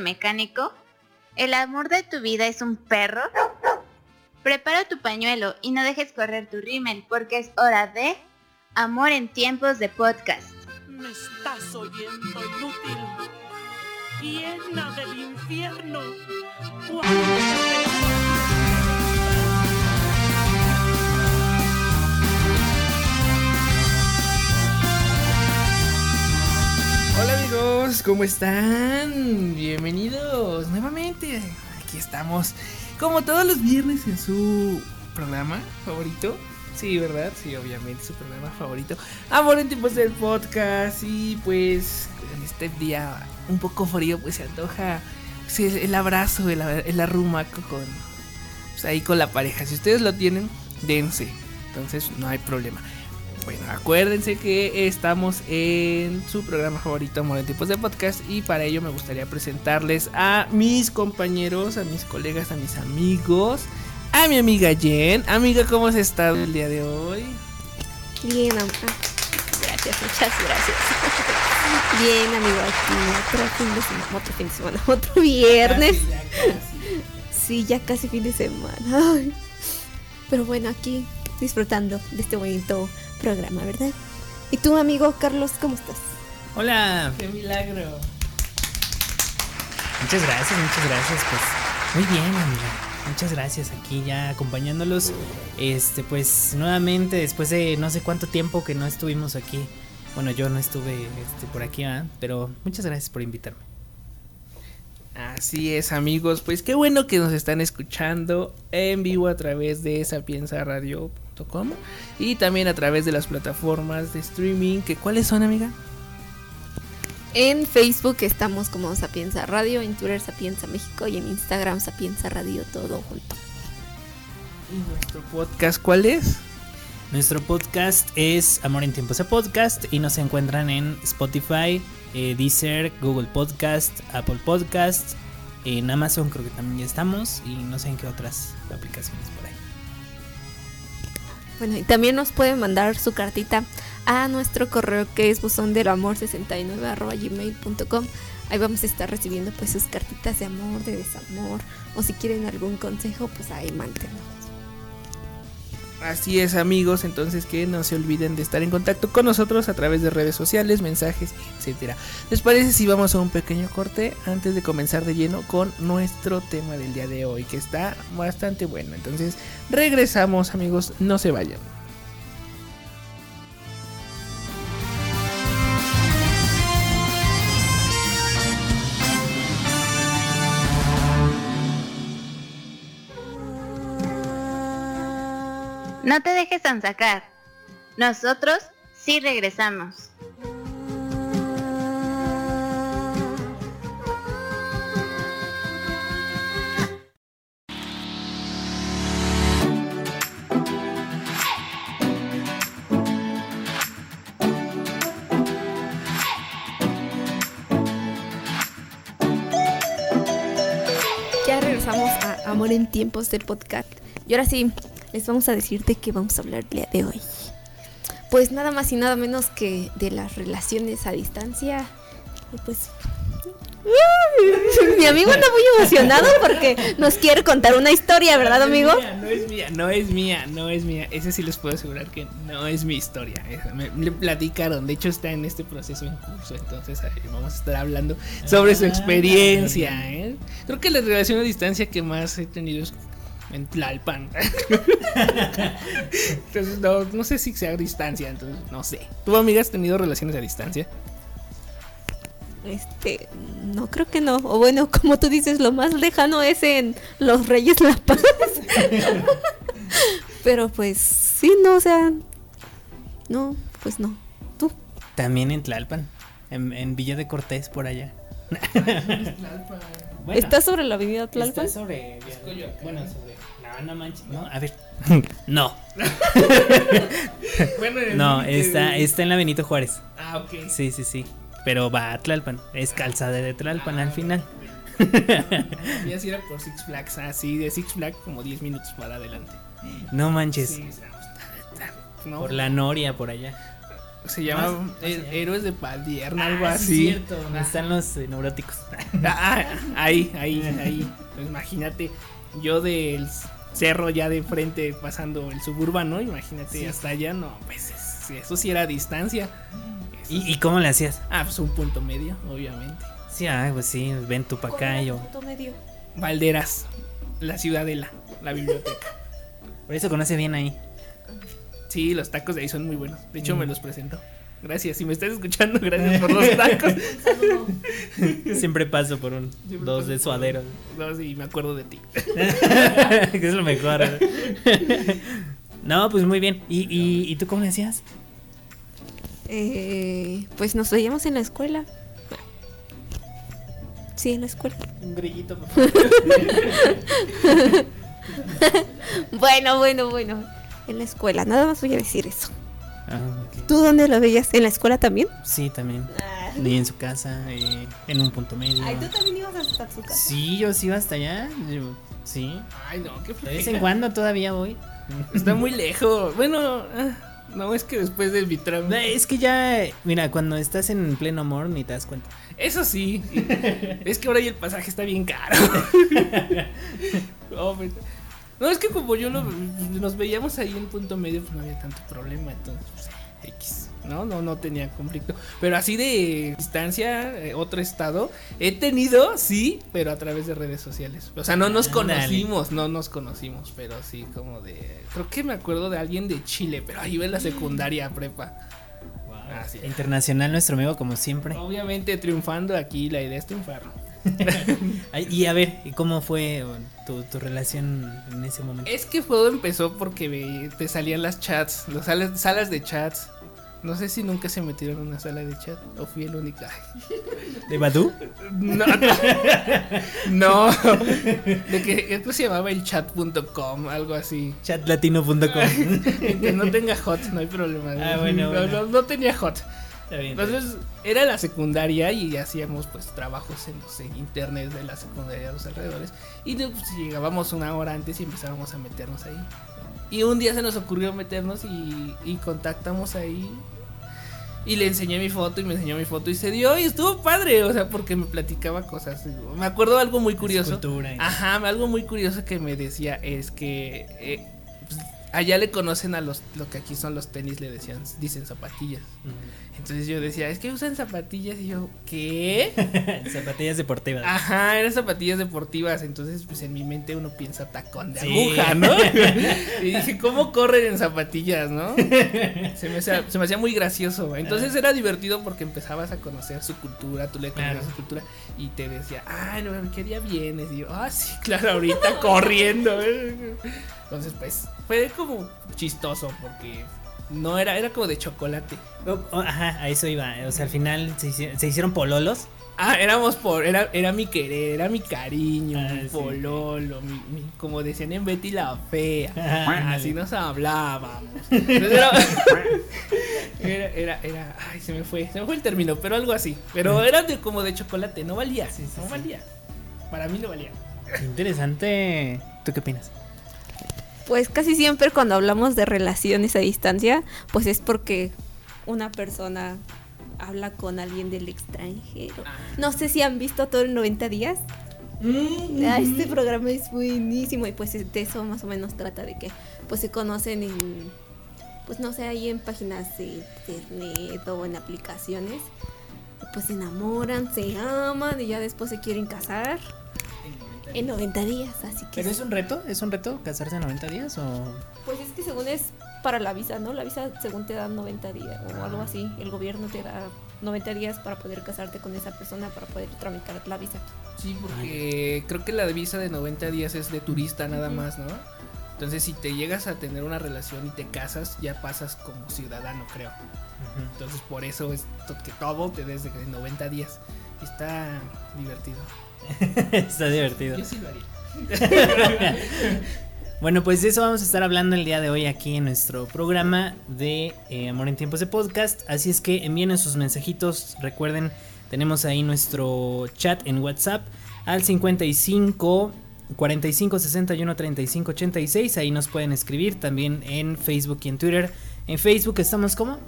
mecánico? ¿El amor de tu vida es un perro? Prepara tu pañuelo y no dejes correr tu rímel porque es hora de Amor en tiempos de podcast. Me estás oyendo inútil. Llena del infierno. Amigos, ¿cómo están? Bienvenidos nuevamente. Aquí estamos, como todos los viernes en su programa favorito. Sí, ¿verdad? Sí, obviamente, su programa favorito. Amor en tiempos del podcast. Y pues en este día un poco frío, pues se antoja el, el abrazo, el, el arrumaco con, pues, ahí con la pareja. Si ustedes lo tienen, dense. Entonces no hay problema. Bueno, acuérdense que estamos en su programa favorito Amor en Tipos de Podcast y para ello me gustaría presentarles a mis compañeros, a mis colegas, a mis amigos, a mi amiga Jen. Amiga, ¿cómo has estado el día de hoy? Bien, amiga. Gracias, muchas gracias. Bien, amigo, aquí otro fin de semana, otro fin de semana, otro viernes. Sí, ya casi fin de semana. Ay. Pero bueno, aquí disfrutando de este bonito programa, ¿verdad? ¿Y tú, amigo Carlos, cómo estás? Hola. ¡Qué milagro! Muchas gracias, muchas gracias. Pues muy bien, amiga. Muchas gracias aquí ya acompañándolos. Este, pues nuevamente después de no sé cuánto tiempo que no estuvimos aquí. Bueno, yo no estuve este, por aquí, ¿ah? pero muchas gracias por invitarme. Así es, amigos. Pues qué bueno que nos están escuchando en vivo a través de y también a través de las plataformas de streaming. Que, ¿Cuáles son, amiga? En Facebook estamos como Sapienza Radio, en Twitter Sapienza México y en Instagram Sapienza Radio, todo junto. ¿Y nuestro podcast cuál es? Nuestro podcast es Amor en Tiempos de Podcast y nos encuentran en Spotify, eh, Deezer, Google Podcast, Apple Podcast, en Amazon creo que también ya estamos y no sé en qué otras aplicaciones. Bueno, y también nos pueden mandar su cartita a nuestro correo que es buzón del amor 69 arroba gmail.com. Ahí vamos a estar recibiendo pues sus cartitas de amor, de desamor o si quieren algún consejo pues ahí mántenos. Así es amigos, entonces que no se olviden de estar en contacto con nosotros a través de redes sociales, mensajes, etcétera. ¿Les parece si vamos a un pequeño corte antes de comenzar de lleno con nuestro tema del día de hoy, que está bastante bueno? Entonces, regresamos amigos, no se vayan. No te dejes sacar. Nosotros sí regresamos. Ya regresamos a Amor en Tiempos del podcast. Y ahora sí, les vamos a decir de qué vamos a hablar el día de hoy. Pues nada más y nada menos que de las relaciones a distancia. Y pues. Mi amigo anda muy emocionado porque nos quiere contar una historia, ¿verdad, amigo? No es mía, no es mía, no es mía. Ese sí les puedo asegurar que no es mi historia. Me, me platicaron, de hecho está en este proceso en curso, entonces vamos a estar hablando sobre su experiencia. ¿eh? Creo que la relación a distancia que más he tenido es en Tlalpan. entonces no, no sé si sea a distancia, entonces no sé. ¿Tu amiga has tenido relaciones a distancia? Este, no creo que no. O bueno, como tú dices, lo más lejano es en Los Reyes La Paz. Pero pues, sí, no, o sea. No, pues no. ¿Tú? También en Tlalpan, en, en Villa de Cortés por allá. Bueno, ¿Estás sobre la avenida Tlalpan? Está sobre. Bueno, sobre. No, no manches. No, a ver. no. Bueno, el No, está, está en la Benito Juárez. Ah, ok. Sí, sí, sí. Pero va a Tlalpan. Es calzada de Tlalpan al final. Y así era por Six Flags, así de Six Flags como 10 minutos para adelante. No manches. Sí, no. Por la Noria, por allá. Se llama eh, Héroes de Padierna, Ah, algo sí, así. cierto, donde están los eh, neuróticos. Ah, ahí, ahí, ahí. Pues imagínate, yo del cerro ya de frente pasando el suburbano, imagínate Sí. hasta allá, no, pues es- eso sí era distancia. ¿Y, cómo le hacías? Ah, pues un punto medio, obviamente. Sí, ah, pues sí, ven tu pacayo. Punto medio. Valderas, la ciudadela, la biblioteca. Por eso conoce bien ahí. Sí, los tacos de ahí son muy buenos. De hecho, Mm. me los presentó. Gracias, si me estás escuchando, gracias por los tacos. Siempre paso por un Siempre dos de por- suadero. No, sí, me acuerdo de ti. que es lo mejor. no, pues muy bien. ¿Y, y, y tú cómo le hacías? Eh, pues nos veíamos en la escuela. Sí, en la escuela. Un grillito. Bueno, bueno, bueno. En la escuela, nada más voy a decir eso. Ah. ¿Tú dónde lo veías? ¿En la escuela también? Sí, también. Y en su casa, eh, en un punto medio. también ibas hasta su Sí, yo sí iba hasta allá. yo- sí. Ay, no, qué De vez en cuando todavía voy. Está muy lejos. Bueno, ah, no, es que después de mi trámite. Es que ya, mira, cuando estás en pleno amor ni te das cuenta. Eso sí. es que ahora ya el pasaje está bien caro. pues, no, es que como yo lo- nos veíamos ahí en punto medio, pues no había tanto problema. Entonces, pues, X. No, no, no tenía conflicto. Pero así de distancia, eh, otro estado, he tenido, sí, pero a través de redes sociales. O sea, no nos Ándale. conocimos, no nos conocimos, pero sí como de... Creo que me acuerdo de alguien de Chile, pero ahí en la secundaria prepa. Ah, sí. Internacional nuestro amigo como siempre. Obviamente triunfando aquí, la idea es triunfar. Y a ver, ¿y cómo fue tu, tu relación en ese momento? Es que todo empezó porque me- te salían las chats, las salas, salas de chats. No sé si nunca se metieron en una sala de chat o fui el único. ¿De Badu? No, no. De que esto se llamaba el chat.com, algo así. Chatlatino.com. Que no tenga hot, no hay problema. Ah, bueno, no, bueno. no- no tenía hot. Entonces era la secundaria y hacíamos pues trabajos en, no sé, internet de la secundaria a los alrededores. Y pues, llegábamos una hora antes y empezábamos a meternos ahí. Y un día se nos ocurrió meternos y, y contactamos ahí. Y le enseñé mi foto y me enseñó mi foto y se dio y estuvo padre, o sea, porque me platicaba cosas. Me acuerdo algo muy curioso. Ajá, algo muy curioso que me decía es que eh, pues, allá le conocen a los, lo que aquí son los tenis, le decían, dicen zapatillas. Entonces yo decía, es que usan zapatillas y yo, ¿qué? Zapatillas deportivas. Ajá, eran zapatillas deportivas, entonces pues en mi mente uno piensa tacón de Sí. aguja, ¿no? y dije, ¿cómo corren en zapatillas, no? Se me, hacía, se me hacía muy gracioso. Entonces era divertido porque empezabas a conocer su cultura, tú le conocías Claro. su cultura y te decía, ay, no, ¿qué día vienes? Y yo, ah, sí, claro, ahorita corriendo. Entonces pues fue como chistoso porque no era, era como de chocolate. Oh, oh, ajá, a eso iba. O sea, al final se hicieron, se hicieron pololos. Ah, éramos por, era, era mi querer, era mi cariño, Ah, mi sí. pololo, mi, mi- como decían en Betty la fea. Ah, así nos hablábamos. Era, era, era, era- ay, se me fue, se me fue el término, pero algo así. Pero era de, como de chocolate, no valía, Sí, sí, no valía. Para mí no valía. Interesante. ¿Tú qué opinas? Pues casi siempre cuando hablamos de relaciones a distancia, pues es porque una persona habla con alguien del extranjero. No sé si han visto todo el 90 días. Ah, este programa es buenísimo y pues de eso más o menos trata de que pues se conocen en pues no sé, ahí en páginas de internet o en aplicaciones. Pues se enamoran, se aman y ya después se quieren casar en 90 días, así que ¿Pero es un reto? ¿Es un reto casarse en 90 días o...? Pues es que según es para la visa, ¿no? La visa según te dan 90 días o algo así. El gobierno te da 90 días para poder casarte con esa persona, para poder tramitar la visa. Sí, porque creo que la visa de 90 días es de turista nada más, ¿no? Entonces si te llegas a tener una relación y te casas, ya pasas como ciudadano, creo. Entonces por eso es que todo te des de 90 días. Está divertido. Está divertido. Yo sí lo haría. Bueno, pues de eso vamos a estar hablando el día de hoy aquí en nuestro programa de eh, Amor en Tiempos de Podcast. Así es que envíenos sus mensajitos. Recuerden, tenemos ahí nuestro chat en WhatsApp al 55 45 61 35 86. Ahí nos pueden escribir también en Facebook y en Twitter. En Facebook estamos como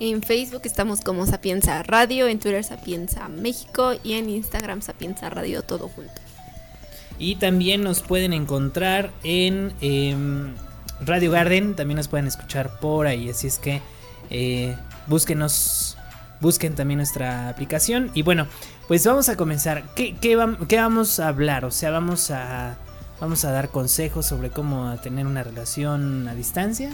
En Facebook estamos como Sapienza Radio, en Twitter Sapienza México y en Instagram Sapienza Radio todo junto. Y también nos pueden encontrar en em, Radio Garden, también nos pueden escuchar por ahí, así es que eh, búsquenos, busquen también nuestra aplicación. Y bueno, pues vamos a comenzar. ¿Qué, qué, vam- qué vamos a hablar? O sea, vamos a, vamos a dar consejos sobre cómo tener una relación a distancia.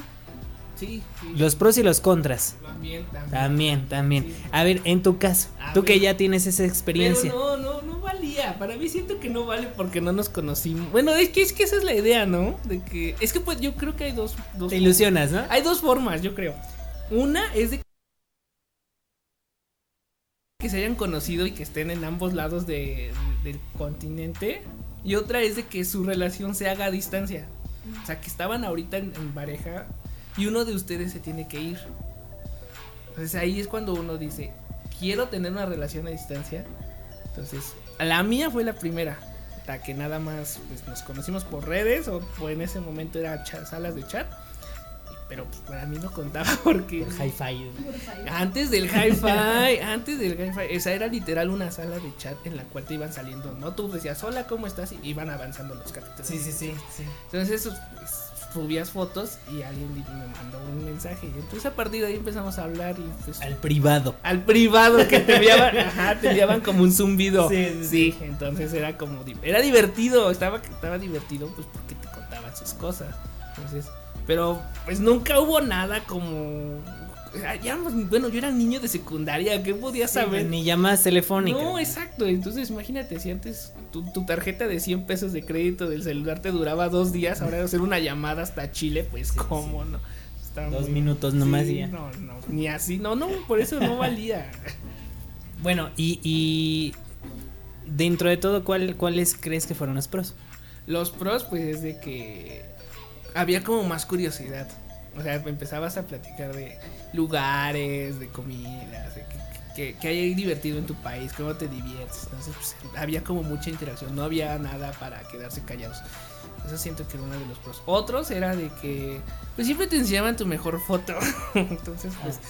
Sí, sí. Los pros y los contras. También, también. También, también. Sí. A ver, en tu caso, A tú que ya tienes esa experiencia. Pero no, no, no valía. Para mí siento que no vale porque no nos conocimos. Bueno, es que, es que esa es la idea, ¿no? De que. Es que pues yo creo que hay dos. dos Te ilusionas, ¿no? Hay dos formas, yo creo. Una es de que se hayan conocido y que estén en ambos lados de- del continente. Y otra es de que su relación se haga a distancia. O sea, que estaban ahorita en, en pareja y uno de ustedes se tiene que ir. Entonces ahí es cuando uno dice, quiero tener una relación a distancia. Entonces, la mía fue la primera. La que nada más pues, nos conocimos por redes o, o en ese momento era salas de chat. Pero pues, para mí no contaba porque... Hi-Fi. Antes del hi-fi, antes del hi-fi, esa era literal una sala de chat en la cual te iban saliendo, ¿no? Tú decías, hola, ¿cómo estás? Y iban avanzando los capítulos. Sí, sí, sí, sí. Entonces eso, pues, subías fotos y alguien me mandó un mensaje. Y entonces a partir de ahí empezamos a hablar y pues... Al privado. al privado que te enviaban, ajá, te enviaban como un zumbido. Sí, sí, sí. entonces era como era divertido, estaba estaba divertido pues porque te contaban sus cosas. Entonces, pero pues nunca hubo nada como ya, bueno, yo era niño de secundaria, ¿qué podía saber? Ni llamadas telefónicas. No, exacto. Entonces, imagínate, si antes tu, tu tarjeta de 100 pesos de crédito del celular te duraba dos días, ahora hacer una llamada hasta Chile, pues, ¿cómo no? Está Dos minutos nomás y ya. No, no, ni así, no, no, por eso no valía. Bueno, y, y dentro de todo, ¿cuál, ¿cuáles crees que fueron los pros? Los pros, pues, es de que había como más curiosidad. O sea, empezabas a platicar de lugares, de comidas, de que, que, que hay divertido en tu país, cómo te diviertes. Entonces, pues, había como mucha interacción, no había nada para quedarse callados. Eso siento que era uno de los pros. Otros era de que, pues siempre te enseñaban tu mejor foto. Entonces, pues,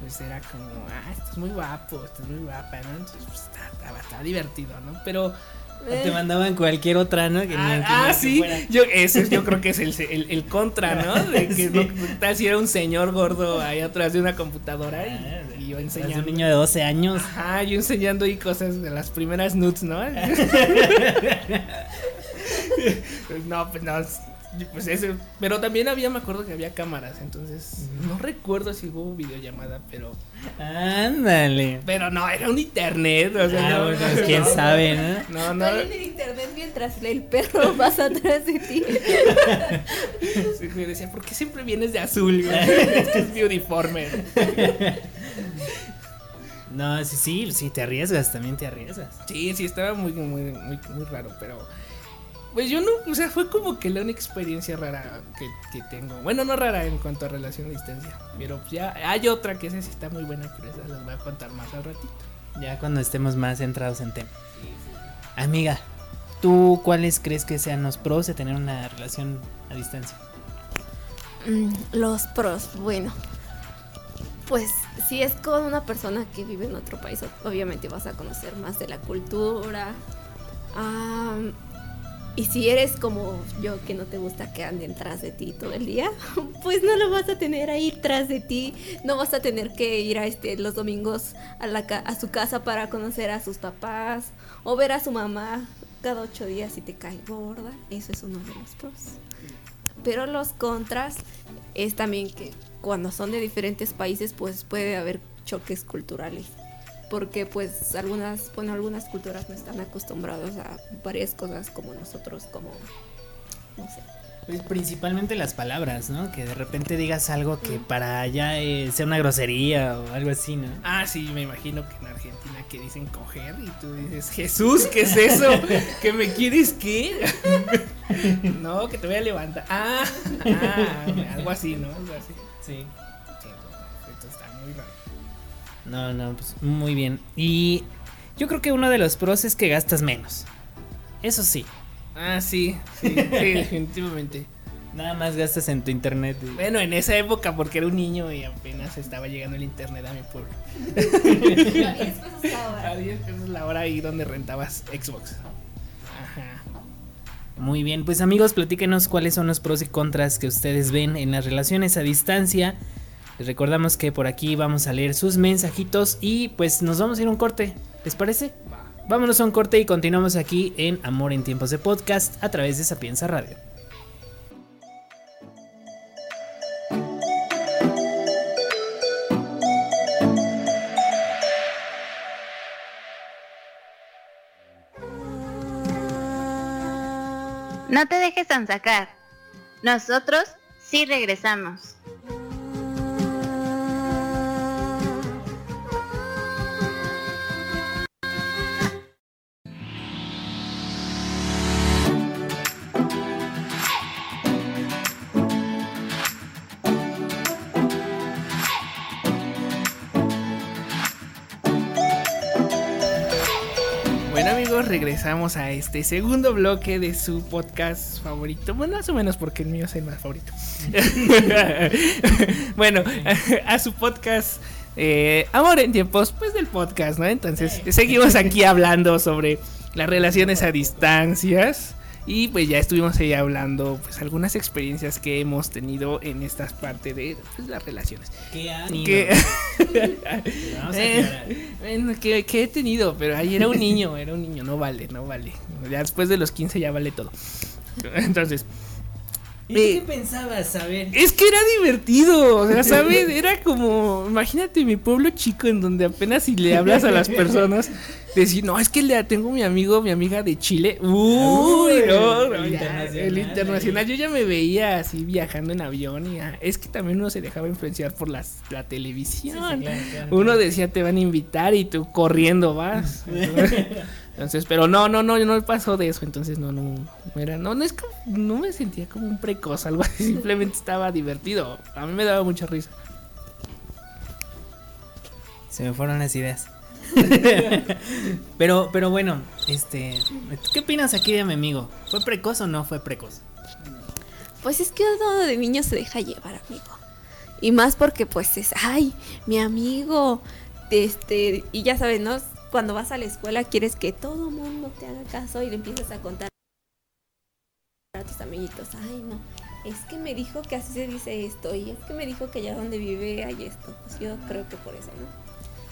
pues era como, ah, estás muy guapo, estás muy guapa, ¿no? Entonces, pues estaba, estaba divertido, ¿no? Pero Te mandaban cualquier otra, ¿no? Que Ah, ah, sí, yo, ese yo creo que es el, el, el contra, ¿no? De que Sí. no, tal si era un señor gordo ahí atrás de una computadora Ah, y, y yo enseñando. un niño de 12 años. Ajá, yo enseñando ahí cosas de las primeras nudes, ¿no? No, pues no, pues ese, pero también había, me acuerdo que había cámaras, entonces no recuerdo si hubo videollamada, pero, Ándale. pero no, era un internet, o sea, Ah, no, bueno, no, quién no, sabe, ¿no? No, no, en el internet mientras el perro pasa atrás de ti. Sí, güey, decía, ¿por qué siempre vienes de azul? güey? es que es mi uniforme. No, sí, sí, sí, te arriesgas, también te arriesgas. Sí, sí, estaba muy, muy, muy, muy raro, pero. Pues yo no, o sea, fue como que la única experiencia rara que, que tengo. Bueno, no rara en cuanto a relación a distancia, pero ya hay otra que esa sí está muy buena, pero esa las voy a contar más al ratito. Ya cuando estemos más centrados en tema. Amiga, ¿tú cuáles crees que sean los pros de tener una relación a distancia? Mm, Los pros, bueno. Pues si es con una persona que vive en otro país, obviamente vas a conocer más de la cultura. Am, y si eres como yo que no te gusta que anden tras de ti todo el día, pues no lo vas a tener ahí tras de ti. No vas a tener que ir a este los domingos a, la a su casa para conocer a sus papás o ver a su mamá cada ocho días si te cae gorda. Eso es uno de los pros. Pero los contras es también que cuando son de diferentes países pues puede haber choques culturales. Porque pues algunas, bueno, algunas culturas no están acostumbradas a varias cosas como nosotros, como, no sé. Pues principalmente las palabras, ¿no? Que de repente digas algo que para allá eh, sea una grosería o algo así, ¿no? Ah, sí, me imagino que en Argentina que dicen coger y tú dices, Jesús, ¿qué es eso? ¿Que me quieres qué? no, que te voy a levantar. Ah, ah, algo así, ¿no? Algo así. Sí. No, no, pues muy bien. Y yo creo que uno de los pros es que gastas menos. Eso sí. Ah, sí, sí, sí, definitivamente. Nada más gastas en tu internet. y- Bueno, en esa época porque era un niño y apenas estaba llegando el internet a mi pueblo. A 10 pesos la hora ahí donde rentabas Xbox. Ajá. Muy bien, pues amigos, platíquenos cuáles son los pros y contras que ustedes ven en las relaciones a distancia. Les recordamos que por aquí vamos a leer sus mensajitos y pues nos vamos a ir a un corte. ¿Les parece? Vámonos a un corte y continuamos aquí en Amor en Tiempos de Podcast a través de Sapienza Radio. No te dejes sacar. Nosotros sí regresamos. Regresamos a este segundo bloque de su podcast favorito. Bueno, más o menos porque el mío es el más favorito. bueno, a su podcast eh, Amor en tiempos, pues del podcast, ¿no? Entonces, seguimos aquí hablando sobre las relaciones a distancias. Y pues ya estuvimos ahí hablando pues algunas experiencias que hemos tenido en estas partes de pues, las relaciones. ¿Qué Que- Vamos a Eh, bueno, que, que he tenido, pero ahí era un niño, era un niño, no vale, no vale. Ya después de los 15 ya vale todo. Entonces, ¿Y qué pensabas? A ver. es que era divertido, o sea, ¿sabes? Era como, imagínate mi pueblo chico en donde apenas si le hablas a las personas, decir, no, es que le tengo mi amigo, mi amiga de Chile. Uy, Uy, no, el internacional, el internacional. ahí. Yo ya me veía así viajando en avión y ah, es que también uno se dejaba influenciar por las, la televisión. Sí, sí, claro, claro, Uno decía te van a invitar y tú corriendo vas. Entonces, pero no, no, no, no me pasó de eso. Entonces no, no, no era, no, no es como, no me sentía como un precoz, algo así. Simplemente estaba divertido. A mí me daba mucha risa. Se me fueron las ideas. pero, pero bueno, este, ¿tú ¿qué opinas aquí de mi amigo? ¿Fue precoz o no fue precoz? Pues es que uno de niño se deja llevar, amigo. Y más porque pues es, ay, mi amigo. Este, y ya sabes, ¿no? Cuando vas a la escuela quieres que todo mundo te haga caso y le empiezas a contar a tus amiguitos, ay, no. Es que me dijo que así se dice esto y es que me dijo que allá donde vive hay esto. Pues yo creo que por eso, ¿no?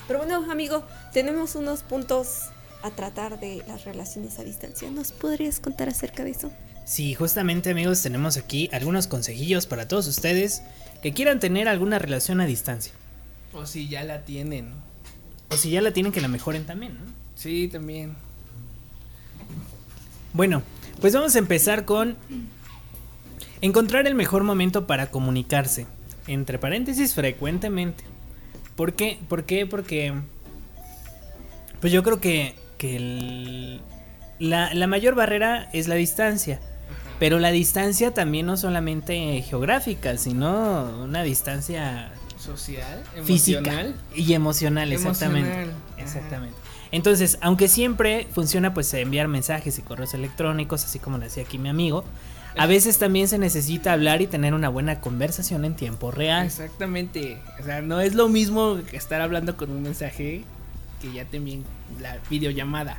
Pero bueno, amigo, tenemos unos puntos a tratar de las relaciones a distancia. ¿Nos podrías contar acerca de eso? Sí, justamente amigos, tenemos aquí algunos consejillos para todos ustedes que quieran tener alguna relación a distancia. O si ya la tienen. O si ya la tienen, que la mejoren también, ¿no? Sí, también. Bueno, pues vamos a empezar con encontrar el mejor momento para comunicarse. Entre paréntesis, frecuentemente. ¿Por qué? ¿Por qué? Porque... Pues yo creo que, que el- la, la mayor barrera es la distancia. Pero la distancia también no solamente geográfica, sino una distancia Social, física emocional. y emocional, exactamente. Emocional. Exactamente. Entonces, aunque siempre funciona pues enviar mensajes y correos electrónicos, así como lo decía aquí mi amigo, a veces también se necesita hablar y tener una buena conversación en tiempo real. Exactamente. O sea, no es lo mismo que estar hablando con un mensaje que ya te envíen la videollamada.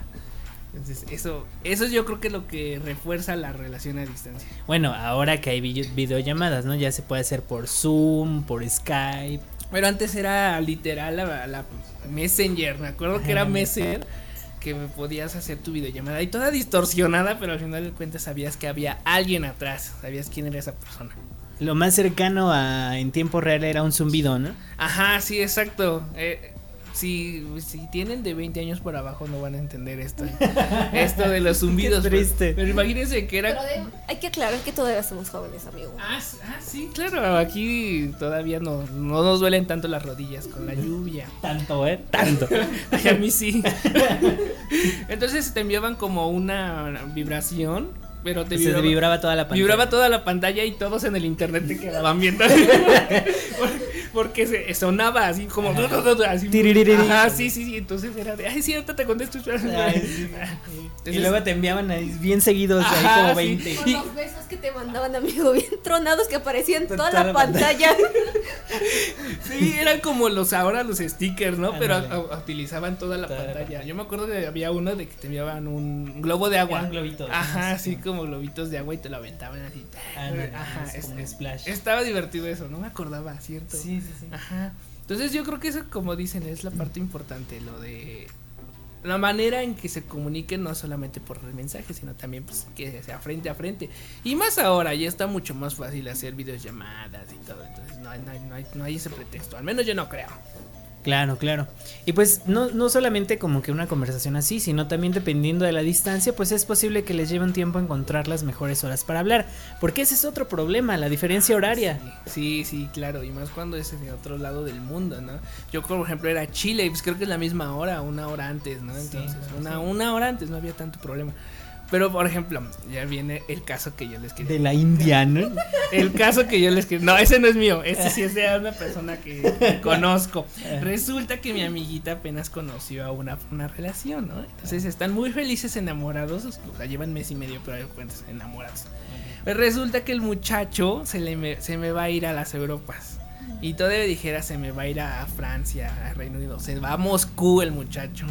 Entonces, eso, eso yo creo que es lo que refuerza la relación a distancia. Bueno, ahora que hay video- videollamadas, ¿no? Ya se puede hacer por Zoom, por Skype. Pero antes era literal la, la Messenger. Me acuerdo que era. Messenger que me podías hacer tu videollamada y toda distorsionada, pero al final de cuentas sabías que había alguien atrás, sabías quién era esa persona. Lo más cercano a en tiempo real era un zumbido, ¿no? Ajá, sí, exacto. Eh, si, si tienen de 20 años por abajo no van a entender esto. esto de los zumbidos. Qué triste. Pero, pero imagínense que era... Pero de- hay que aclarar que todavía somos jóvenes, amigo. Ah, ah, sí, claro, aquí todavía no, no nos duelen tanto las rodillas con la lluvia. Tanto, ¿eh? Tanto. Ay, a mí sí. Entonces te enviaban como una vibración, pero te vibraba toda la pantalla. vibraba toda la pantalla y todos en el internet te quedaban viendo. Porque se, sonaba así como. Así. Ajá, sí, sí, sí. Entonces era de. Ay, sí, ahorita te contesto. Ay, sí. Entonces- y luego te enviaban ahí bien seguidos, ahí como sí. 20. Con los besos que te mandaban, amigo, bien tronados que aparecían en toda Toda la la pantalla. Sí, eran como los ahora los stickers, ¿no? Pero Ándale. a- a- utilizaban toda la Toda pantalla. Yo me acuerdo que había uno de que te enviaban un globo de agua. ¿no? Ajá, Sí. así como globitos de agua y te lo aventaban así. Ándale, Ajá, es es- como un splash. Estaba divertido eso, no me acordaba, ¿cierto? Sí, Ajá. Entonces yo creo que eso, como dicen, es la parte importante, lo de la manera en que se comuniquen no solamente por el mensaje, sino también pues que sea frente a frente. Y más ahora, ya está mucho más fácil hacer videollamadas y todo, entonces no hay, no hay, no hay, no hay ese pretexto, al menos yo no creo. Claro, claro. Y pues no, no solamente como que una conversación así, sino también dependiendo de la distancia, pues es posible que les lleve un tiempo encontrar las mejores horas para hablar. Porque ese es otro problema, la diferencia horaria. Sí, sí, claro, y más cuando es en otro lado del mundo, ¿no? Yo, por ejemplo, era Chile, y pues creo que es la misma hora, una hora antes, ¿no? Entonces, una, una hora antes no había tanto problema. Pero, por ejemplo, ya viene el caso que yo les quería De la India, ¿no? El caso que yo les quiero. No, ese no es mío. Ese sí es de una persona que, que conozco. Resulta que mi amiguita apenas conoció a una, una relación, ¿no? Entonces están muy felices enamorados. O sea, llevan mes y medio, pero cuentas enamorados. Pues resulta que el muchacho se, le me, se me va a ir a las Europas. Y todavía dijera se me va a ir a Francia, a Reino Unido. Se va a Moscú el muchacho.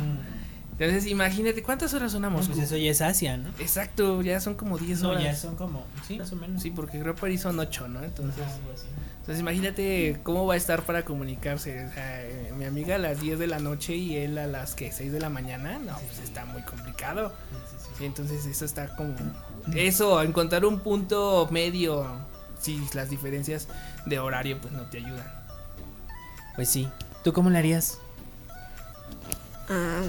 Entonces imagínate, ¿cuántas horas son a No, Moscú? pues eso ya es Asia, ¿no? Exacto, ya son como 10 No, horas. ya son como, sí, más o menos. Sí, porque creo que París son 8, ¿no? Entonces... Algo así. Entonces imagínate cómo va a estar para comunicarse. O sea, eh, mi amiga a las 10 de la noche y él a las que 6 de la mañana. No, pues está muy complicado. Sí, entonces eso está como... Eso, encontrar un punto medio. Si las diferencias de horario pues no te ayudan. Pues sí. ¿Tú cómo le harías? Ah,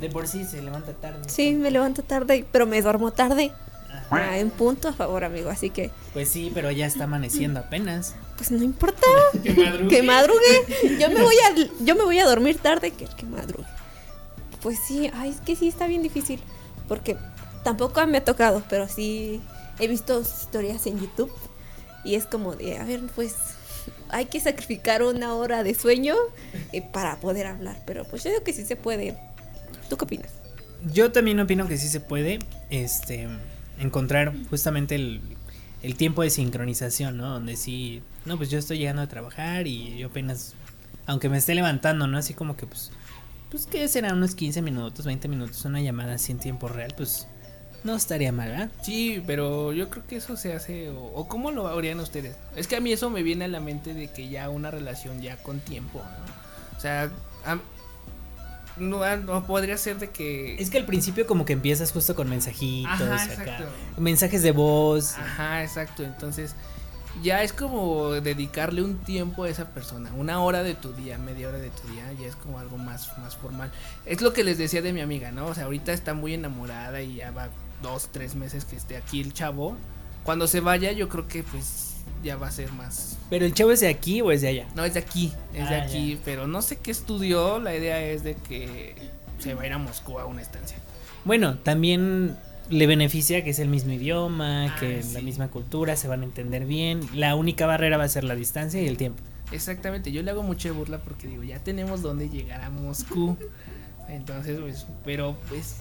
De por sí se levanta tarde. sí, me levanto tarde, pero me duermo tarde. Ajá. Ah, en punto a favor, amigo. Así que, Pues sí, pero ya está amaneciendo apenas. pues no importa. Que madrugue. que madrugue. Yo me voy a, yo me voy a dormir tarde que que madrugue. Pues sí, ay, es que sí está bien difícil. Porque tampoco me ha tocado, pero sí he visto historias en YouTube. Y es como de, a ver, pues hay que sacrificar una hora de sueño eh, para poder hablar. Pero pues yo digo que sí se puede. ¿Tú qué opinas? Yo también opino que sí se puede este encontrar justamente el, el tiempo de sincronización, ¿no? Donde sí, no, pues yo estoy llegando a trabajar y yo apenas, aunque me esté levantando, ¿no? Así como que pues, pues que serán unos 15 minutos, 20 minutos, una llamada así en tiempo real, pues no estaría mal, ¿verdad? Sí, pero yo creo que eso se hace. O, o cómo lo harían ustedes. Es que a mí eso me viene a la mente de que ya una relación ya con tiempo, ¿no? O sea, a- no, ah, no podría ser de que. Es que al principio como que empiezas justo con mensajitos, Ajá, acá, mensajes de voz. Ajá, exacto. Entonces, ya es como dedicarle un tiempo a esa persona. Una hora de tu día, media hora de tu día, ya es como algo más, más formal. Es lo que les decía de mi amiga, ¿no? O sea, ahorita está muy enamorada y ya va dos, tres meses que esté aquí el chavo. Cuando se vaya, yo creo que pues ya va a ser más. Pero el chavo es de aquí o es de allá. No, es de aquí, es de Ah, aquí, pero no sé qué estudió. La idea es de que se va a ir a Moscú a una estancia. Bueno, también le beneficia que es el mismo idioma, Ah, que sí. la misma cultura, se van a entender bien. La única barrera va a ser la distancia y el tiempo. Exactamente, yo le hago mucha burla porque digo, ya tenemos dónde llegar a Moscú. Entonces, pues, pero pues,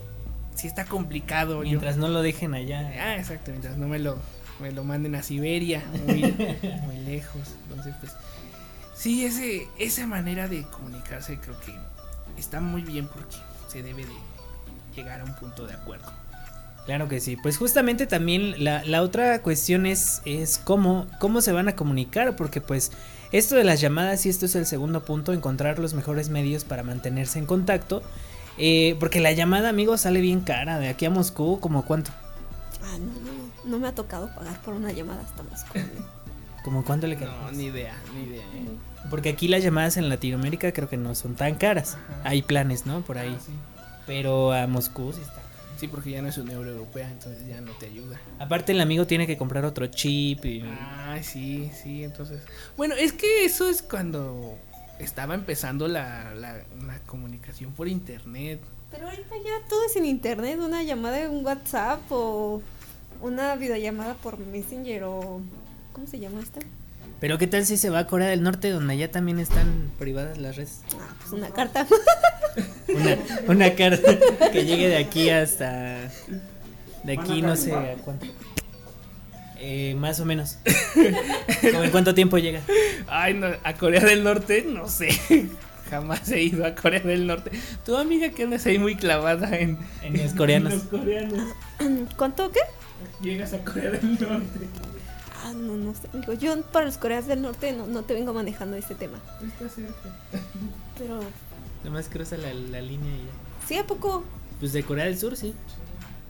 sí está complicado. yo- Mientras no lo dejen allá. Ah, exacto, mientras no me lo, me lo manden a Siberia, muy, muy lejos. Entonces, pues, sí, ese, esa manera de comunicarse creo que está muy bien porque se debe de llegar a un punto de acuerdo. Claro que sí. Pues justamente también la, la otra cuestión es, es cómo, cómo se van a comunicar, porque pues esto de las llamadas y esto es el segundo punto, encontrar los mejores medios para mantenerse en contacto. Eh, porque la llamada, amigos, sale bien cara. De aquí a Moscú, como cuánto? Ah, no, no, no. No me ha tocado pagar por una llamada hasta Moscú. Como cuánto le No, calculas? ni idea, ni idea. ¿eh? Porque aquí las llamadas en Latinoamérica creo que no son tan caras. Hay planes, ¿no? Por ahí. Ah, sí. Pero a Moscú sí está. Sí, porque ya no es euro europea, entonces ya no te ayuda. Aparte el amigo tiene que comprar otro chip y... Ay, sí, sí, entonces. Bueno, es que eso es cuando estaba empezando la, la, la comunicación por internet. Pero ahorita ya todo es en internet, una llamada en WhatsApp o una videollamada por Messenger o ¿cómo se llama esta? Pero qué tal si se va a Corea del Norte donde ya también están privadas las redes. Ah, pues una carta. Una, una carta que llegue de aquí hasta de aquí no sé a cuánto. Eh, más o menos. ¿Cómo ¿En cuánto tiempo llega? Ay, no, a Corea del Norte, no sé. Jamás he ido a Corea del Norte. Tu amiga que andas ahí muy clavada en, En los coreanos. los coreanos. ¿Cuánto qué? Llegas a Corea del Norte. Ah, no, no sé. Digo, yo para los Coreas del Norte no, no te vengo manejando ese tema. Está cerca. Pero, Nomás cruza la, la línea y ya. ¿sí a poco? Pues de Corea del Sur, sí.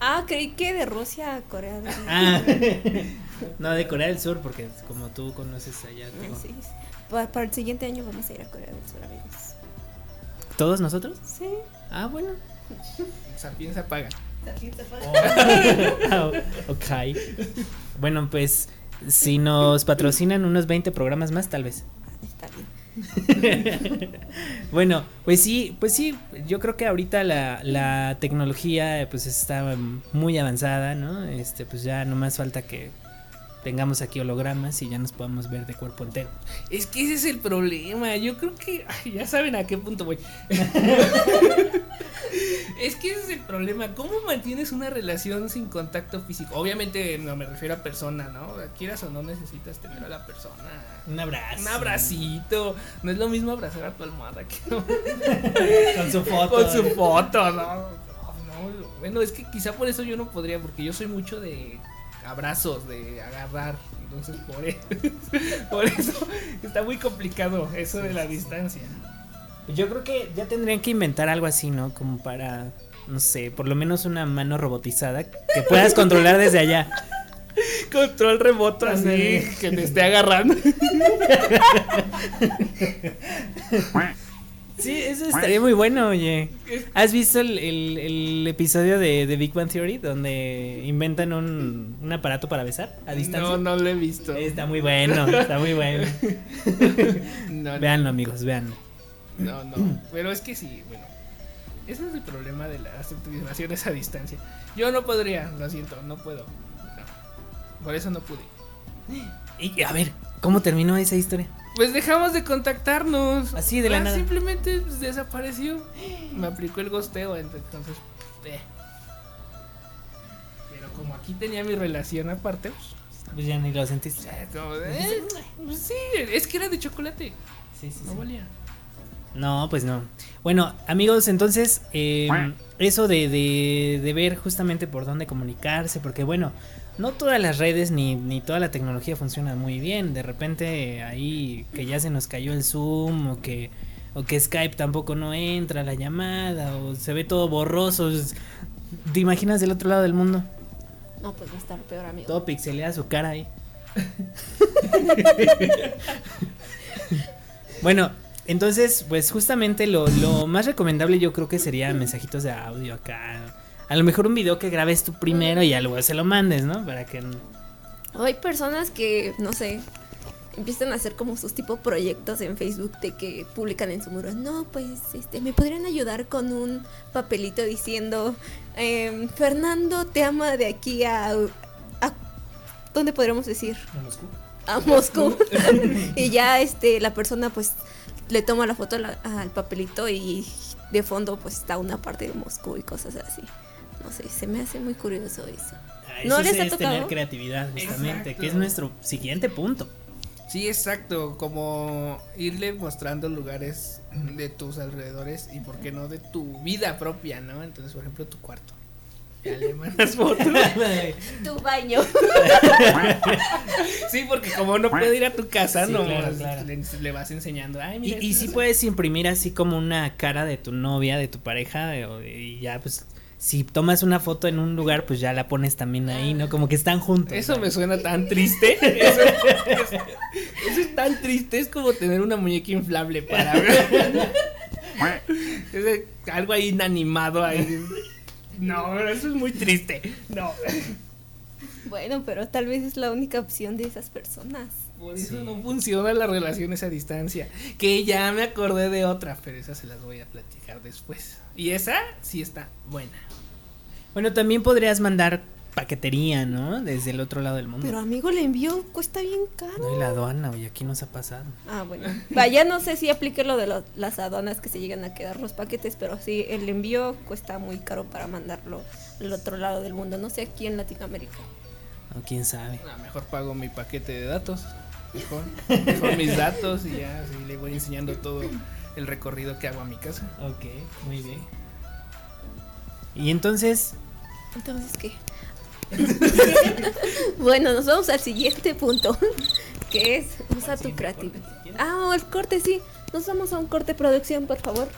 Ah, creí que de Rusia a Corea del Norte. Ah, no, de Corea del Sur, porque como tú conoces allá. Ah, sí, sí. Pa- para el siguiente año vamos a ir a Corea del Sur, amigos. ¿Todos nosotros? Sí. Ah, bueno. O sea, Ah, ok. Bueno, pues si nos patrocinan unos 20 programas más, tal vez. Está bien. bueno, pues sí, pues sí, yo creo que ahorita la, la tecnología pues está muy avanzada, ¿no? Este, pues ya no más falta que tengamos aquí hologramas y ya nos podamos ver de cuerpo entero. Es que ese es el problema. Yo creo que. ay, ya saben a qué punto voy. es que ese es el problema. ¿Cómo mantienes una relación sin contacto físico? Obviamente no me refiero a persona, ¿no? Quieras o no necesitas tener a la persona. Un abrazo. Un abracito. No es lo mismo abrazar a tu almohada que Con su foto. con su foto, ¿no? No, no, Bueno, es que quizá por eso yo no podría, porque yo soy mucho de abrazos, de agarrar. Entonces, por eso, por eso está muy complicado eso de la distancia. Yo creo que ya tendrían que inventar algo así, ¿no? Como para, no sé, por lo menos una mano robotizada que puedas controlar desde allá. Control remoto así, Ándale. que te esté agarrando. Sí, eso estaría muy bueno, oye. ¿Has visto el, el- el episodio de, de Big Bang Theory donde inventan un, un aparato para besar a distancia? No, no lo he visto. Está muy bueno, está muy bueno. No, no, Véanlo, amigos, véanlo. no, no. Pero es que sí, bueno. Ese es el problema de las relaciones a distancia. Yo no podría, lo siento, no puedo. No. Por eso no pude. Y a ver, ¿cómo terminó esa historia? Pues dejamos de contactarnos. Así, de la Ah, nada. Simplemente pues, desapareció. Me aplicó el gosteo, entonces. eh. Pero como aquí tenía mi relación aparte, pues, Pues ya ni lo sentiste. eh, como de, eh, pues sí, es que era de chocolate. Sí, sí, No sí. valía. No, pues no. Bueno, amigos, entonces, eh, eso de, de, de ver justamente por dónde comunicarse, porque bueno, no todas las redes ni, ni toda la tecnología funciona muy bien. De repente ahí que ya se nos cayó el Zoom o que, o que Skype tampoco no entra la llamada o se ve todo borroso. ¿Te imaginas del otro lado del mundo? No, pues va a estar peor, amigo. Todo pixelea su cara ahí. bueno, entonces, pues justamente lo, lo más recomendable yo creo que sería mensajitos de audio acá. A lo mejor un video que grabes tú primero y luego se lo mandes, ¿no? Para que... Hay personas que, no sé, empiezan a hacer como sus tipo proyectos en Facebook de que publican en su muro. No, pues, este, me podrían ayudar con un papelito diciendo, em, Fernando te ama de aquí a, a ¿dónde podríamos decir? A Moscú. y ya, este, la persona, pues, le toma la foto a la- al papelito y de fondo, pues, está una parte de Moscú y cosas así. No sé, se me hace muy curioso eso. Ah, ¿No eso les ha es tener creatividad, justamente, Exacto. que es nuestro siguiente punto. Sí, exacto. Como irle mostrando lugares de tus alrededores y, por qué no, de tu vida propia, ¿no? Entonces, por ejemplo, tu cuarto. Ya le mandas fotos. Tu baño. Sí, porque como no puede ir a tu casa, Sí, no claro, claro. Le, le vas enseñando. Ay, Y, mira, y si es- puedes imprimir así como una cara de tu novia, de tu pareja, eh, y ya pues si tomas una foto en un lugar, pues ya la pones también ahí, ¿no? Como que están juntos. Eso ¿no? me suena tan triste. Eso, es- eso es tan triste. Es como tener una muñeca inflable para ver. Es algo ahí inanimado ahí. No, eso es muy triste. No. Bueno, pero tal vez es la única opción de esas personas. Por eso no funcionan las relaciones a distancia. Que ya me acordé de otra, pero esas se las voy a platicar después. Y esa sí está buena. Bueno, también podrías mandar paquetería, ¿no? Desde el otro lado del mundo. Pero amigo, el envío cuesta bien caro. No, y la aduana, oye, aquí nos ha pasado. Ah, bueno. Vaya, no sé si aplique lo de lo- las aduanas que se llegan a quedar los paquetes, pero sí, el envío cuesta muy caro para mandarlo al otro lado del mundo. No sé aquí en Latinoamérica. O quién sabe. Mejor pago mi paquete de datos. Mejor, mejor mis datos y ya así le voy enseñando todo el recorrido que hago a mi casa. Ok, muy bien. Y entonces, Entonces, ¿qué? bueno, nos vamos al siguiente punto, que es usa tu creatividad. Ah, el corte, sí. Nos vamos a un corte producción, por favor.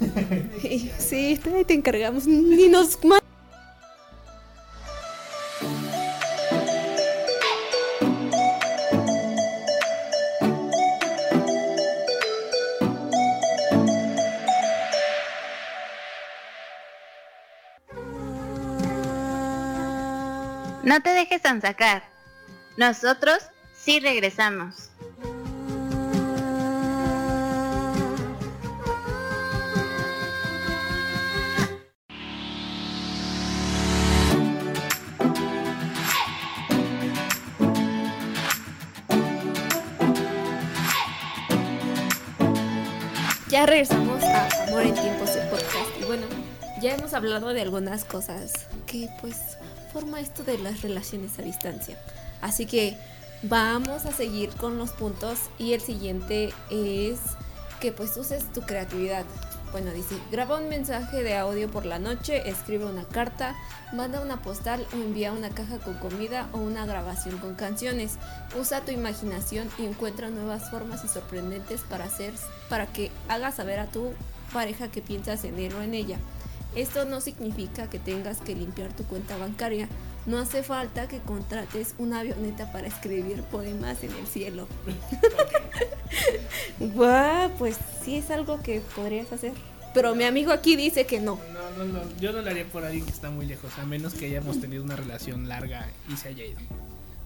Sí, te encargamos. Ni nos No te dejes sacar. Nosotros sí regresamos. Ya regresamos a Amor en Tiempos de Podcast. Y bueno, ya hemos hablado de algunas cosas que pues forma esto de las relaciones a distancia. Así que vamos a seguir con los puntos y el siguiente es que pues uses tu creatividad. Bueno, dice, graba un mensaje de audio por la noche, escribe una carta, manda una postal o envía una caja con comida o una grabación con canciones. Usa tu imaginación y encuentra nuevas formas y sorprendentes para hacer para que hagas saber a tu pareja que piensas en él o en ella. Esto no significa que tengas que limpiar tu cuenta bancaria. No hace falta que contrates una avioneta para escribir poemas en el cielo. Guau, pues sí es algo que podrías hacer. Pero mi amigo aquí dice que no. No, no, no, yo no lo haría por alguien que está muy lejos, a menos que hayamos tenido una relación larga y se haya ido.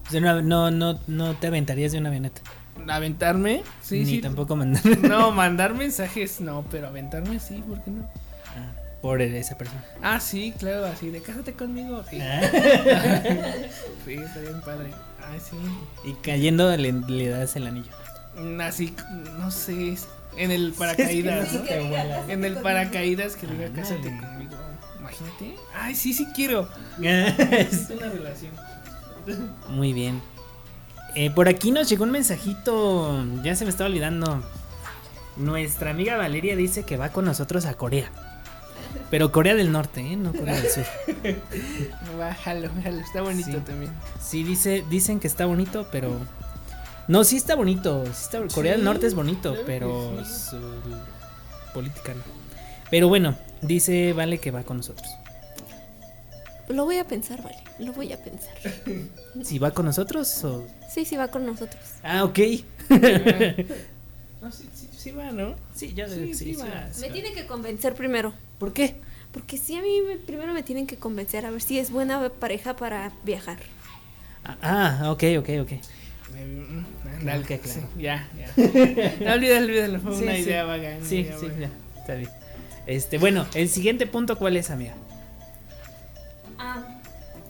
o sea, no, no, no, no te aventarías de una avioneta. ¿Aventarme? Sí, Ni sí. tampoco mandar No, mandar mensajes no, pero aventarme sí, ¿por qué no? Ah, por esa persona. Ah, sí, claro, así de cásate conmigo. Sí, Ah, sí, estaría bien padre. Ay, sí. y cayendo le, le das el anillo. Mm, Así, no sé, en el paracaídas, ¿no? En el paracaídas que diga cásate Ándale. conmigo. Imagínate. Ay, sí, sí quiero. Es una relación. Muy bien. Eh, por aquí nos llegó un mensajito. Ya se me estaba olvidando. Nuestra amiga Valeria dice que va con nosotros a Corea. Pero Corea del Norte, ¿eh? No Corea del Sur. Bájalo, bájalo, está bonito Sí. también. Sí, dice, dicen que está bonito, pero. No, sí está bonito. sí está- Corea del Norte es bonito, claro pero su política no. Pero bueno, dice Vale que va con nosotros. Lo voy a pensar, vale. Lo voy a pensar. Si va con nosotros o. Sí, sí va con nosotros. Ah, ok. No, sí, sí, sí va, ¿no? Sí, ya Sí, sí sí va. va. Me tiene que convencer primero. ¿Por qué? Porque sí, a mí me- primero me tienen que convencer a ver si es buena pareja para viajar. Ah, Ah, ok, ok, ok. Mm, Dale, que claro. sí, ya, ya. No, olvídalo, olvídalo. Fue Sí, una sí. idea vaga. una Sí, idea sí, vaga. ya, está bien. Este, bueno, el siguiente punto, ¿cuál es, amiga? Ah,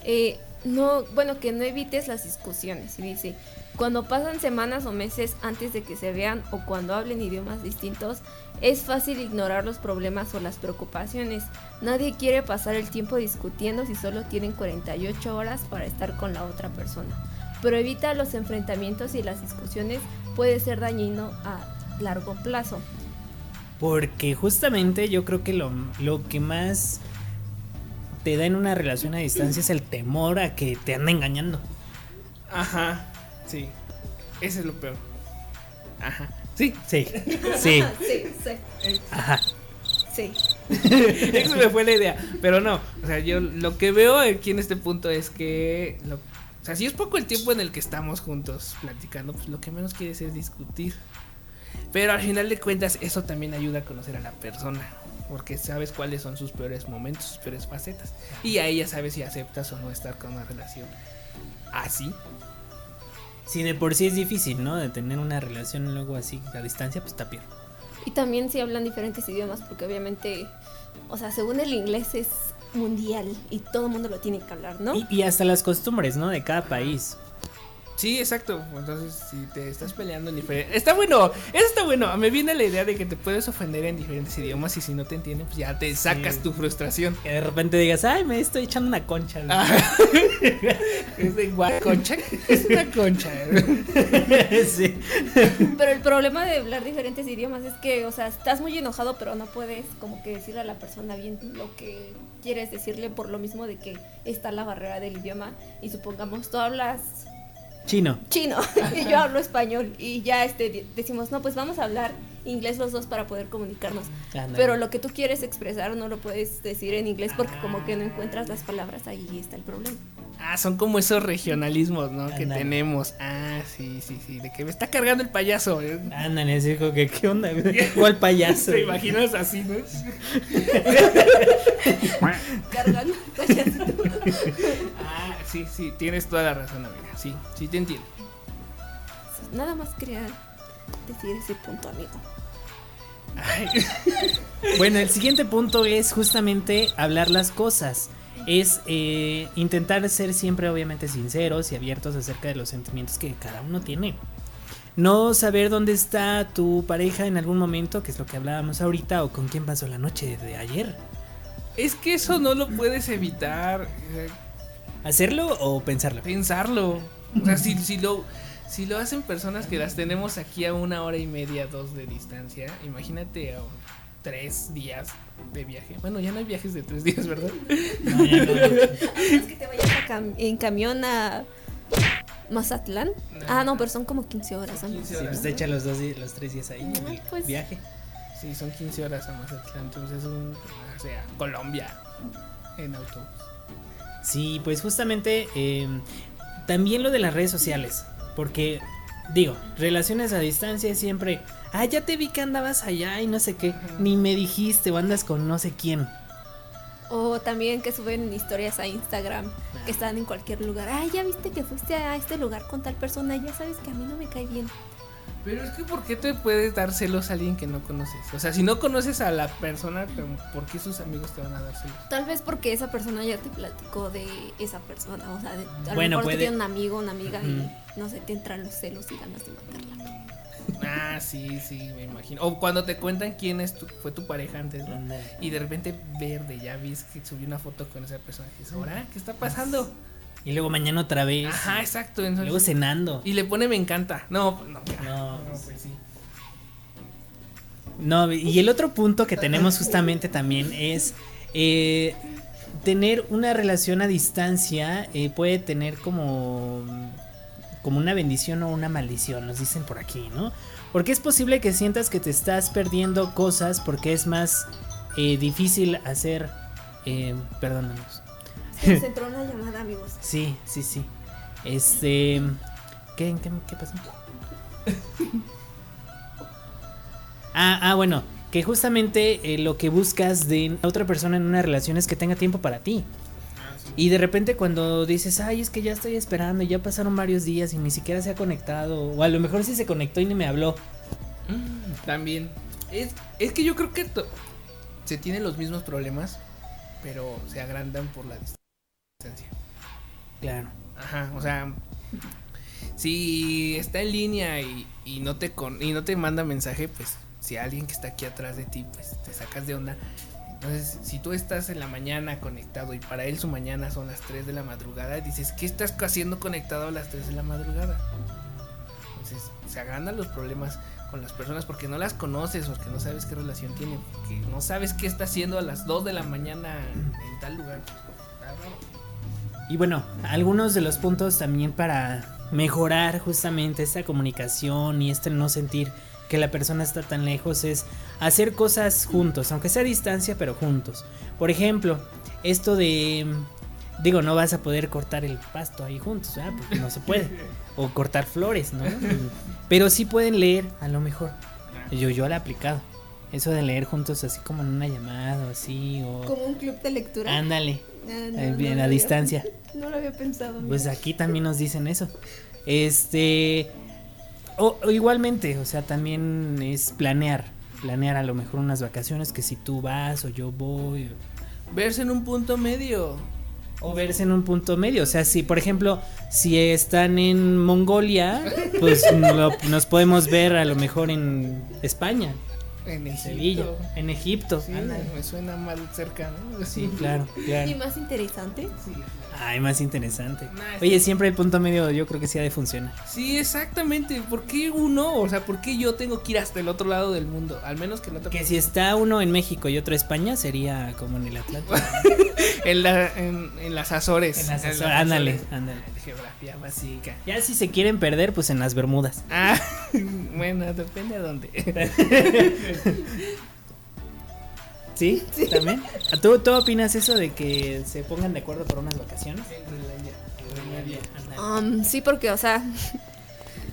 eh, no, bueno, que no evites las discusiones. Y dice, cuando pasan semanas o meses antes de que se vean o cuando hablen idiomas distintos, es fácil ignorar los problemas o las preocupaciones. Nadie quiere pasar el tiempo discutiendo si solo tienen 48 horas para estar con la otra persona. Pero evita los enfrentamientos y las discusiones puede ser dañino a largo plazo. Porque justamente yo creo que lo, lo que más te da en una relación a distancia es el temor a que te ande engañando. Ajá, sí. Ese es lo peor. Ajá. Sí, Sí, sí, sí, sí, ajá. sí. Eso me fue la idea. Pero no, o sea, yo lo que veo aquí en este punto es que, lo- o sea, si es poco el tiempo en el que estamos juntos platicando, pues lo que menos quieres es discutir. Pero al final de cuentas, eso también ayuda a conocer a la persona. Porque sabes cuáles son sus peores momentos, sus peores facetas. Y ahí ya sabes si aceptas o no estar con una relación así. Si de por sí es difícil, ¿no? De tener una relación luego así a distancia, pues está peor. Y también si hablan diferentes idiomas, porque obviamente, o sea, según el inglés es mundial y todo el mundo lo tiene que hablar, ¿no? Y, y hasta las costumbres, ¿no? De cada país. Sí, exacto. Entonces, si te estás peleando en diferentes. Está bueno, eso está bueno. Me viene la idea de que te puedes ofender en diferentes idiomas y si no te entienden, pues ya te sacas Sí. tu frustración. Que de repente digas, ay, me estoy echando una concha. ¿no?" Ah, es de igual concha. Es una concha. sí. Pero el problema de hablar diferentes idiomas es que, o sea, estás muy enojado, pero no puedes como que decirle a la persona bien lo que quieres decirle por lo mismo de que está la barrera del idioma. Y supongamos, tú hablas Chino. chino y yo hablo español y ya este decimos, no, pues vamos a hablar inglés los dos para poder comunicarnos. Pero lo que tú quieres expresar no lo puedes decir en inglés porque como que no encuentras las palabras, ahí está el problema. Ah, son como esos regionalismos, ¿no? Que tenemos. Ah, sí, sí, sí. De que me está cargando el payaso. ¿eh? Ándale, así dijo que qué onda, ¿Cuál payaso? ¿Te imaginas así, no? Cargando payasito. Ah, sí, sí. Tienes toda la razón, amiga. Sí, sí te entiendo. Nada más quería decir ese punto, amigo. Ay, Bueno, el siguiente punto es justamente hablar las cosas. Es eh, intentar ser siempre obviamente sinceros y abiertos acerca de los sentimientos que cada uno tiene. No saber dónde está tu pareja en algún momento, que es lo que hablábamos ahorita, o con quién pasó la noche de ayer. es que eso no lo puedes evitar. eh, ¿Hacerlo o pensarlo? pensarlo. O sea, si, si lo si lo hacen personas que las tenemos aquí a una hora y media, dos de distancia, imagínate a tres días de viaje. Bueno, ya no hay viajes de tres días, ¿verdad? No, ya no. Es que te vayas a cam- en camión a Mazatlán. Ah, no, pero son como 15 horas. amigo. 15 Sí, pues te echa los, dos, los tres días ahí en el Ah, pues. viaje. Sí, son 15 horas a Mazatlán, entonces un, o sea, Colombia en autobús. Sí, pues justamente eh, también lo de las redes sociales. Porque, digo, relaciones a distancia siempre. Ah, ya te vi que andabas allá y no sé qué. Ni me dijiste o andas con no sé quién. O también que suben historias a Instagram que están en cualquier lugar. Ay, ya viste que fuiste a este lugar con tal persona. Ya sabes que a mí no me cae bien. Pero es que ¿por qué te puedes dar celos a alguien que no conoces? O sea, si no conoces a la persona, ¿por qué sus amigos te van a dar celos? Tal vez porque esa persona ya te platicó de esa persona. O sea, de, a lo Bueno, mejor puede- tú tienes un amigo, una amiga y no sé, te entran los celos y ganas de matarla. Ah, sí, sí, me imagino. O cuando te cuentan quién es tu, fue tu pareja antes, ¿no? Y de repente verde, ya ves que subió una foto con esa persona. Y dices, ¿ahora qué está pasando? Y luego mañana otra vez. Ajá, exacto. Luego cenando. y le pone me encanta. No, no, No. pues sí. No, y el otro punto que tenemos justamente también es eh, tener una relación a distancia eh, puede tener como como una bendición o una maldición, nos dicen por aquí, ¿no? Porque es posible que sientas que te estás perdiendo cosas porque es más eh, difícil hacer, eh, perdónanos. Se entró una llamada, amigos. Sí, sí, sí. Este, ¿qué, qué, qué pasó? Ah, ah, bueno, que justamente eh, lo que buscas de otra persona en una relación es que tenga tiempo para ti. Y de repente cuando dices, ay, es que ya estoy esperando, y ya pasaron varios días y ni siquiera se ha conectado, o a lo mejor sí se conectó y ni me habló. También. Es, es que yo creo que se tienen los mismos problemas, pero se agrandan por la distancia. Claro. Ajá, o sea, si está en línea y, y no te con, y no te manda mensaje, pues si alguien que está aquí atrás de ti, pues te sacas de onda. Entonces, si tú estás en la mañana conectado y para él su mañana son las 3 de la madrugada, dices, ¿qué estás haciendo conectado a las 3 de la madrugada? Entonces, se agrandan los problemas con las personas porque no las conoces, porque no sabes qué relación tienen, porque no sabes qué está haciendo a las 2 de la mañana en tal lugar. Está raro. Y bueno, algunos de los puntos también para mejorar justamente esta comunicación y este no sentir que la persona está tan lejos es hacer cosas juntos, aunque sea a distancia, pero juntos. Por ejemplo, esto de digo, no vas a poder cortar el pasto ahí juntos, ¿verdad? Porque no se puede. O cortar flores, ¿no? Pero sí pueden leer, a lo mejor. Yo yo lo he aplicado. Eso de leer juntos así como en una llamada o así o Como un club de lectura. ándale, Ah, no, eh, no bien lo a había- distancia. No lo había pensado. Pues aquí también nos dicen eso. Este. O, o igualmente, o sea, también es planear. Planear a lo mejor unas vacaciones que si tú vas o yo voy. Verse en un punto medio. O verse en un punto medio. O sea, si, por ejemplo, si están en Mongolia, pues lo- nos podemos ver a lo mejor en España, En Egipto. Sevilla, en Egipto. Sí, me suena más cerca, ¿no? Sí, claro, claro. Y más interesante. Sí. Ay, más interesante. Nah, Oye, siempre el punto medio yo creo que sí ha de funcionar. Sí, exactamente. ¿Por qué uno? O sea, ¿por qué yo tengo que ir hasta el otro lado del mundo? Al menos que el otro. Que si está uno en México y otro en España, sería como en el Atlántico. En, la- en, en las Azores. En las Azores, ándale, ándale. Geografía básica. Ya si se quieren perder, pues en las Bermudas. Ah, bueno, depende a dónde. ¿Sí? ¿También? ¿Tú, ¿Tú opinas eso de que se pongan de acuerdo por unas vacaciones? Um, sí, porque, o sea,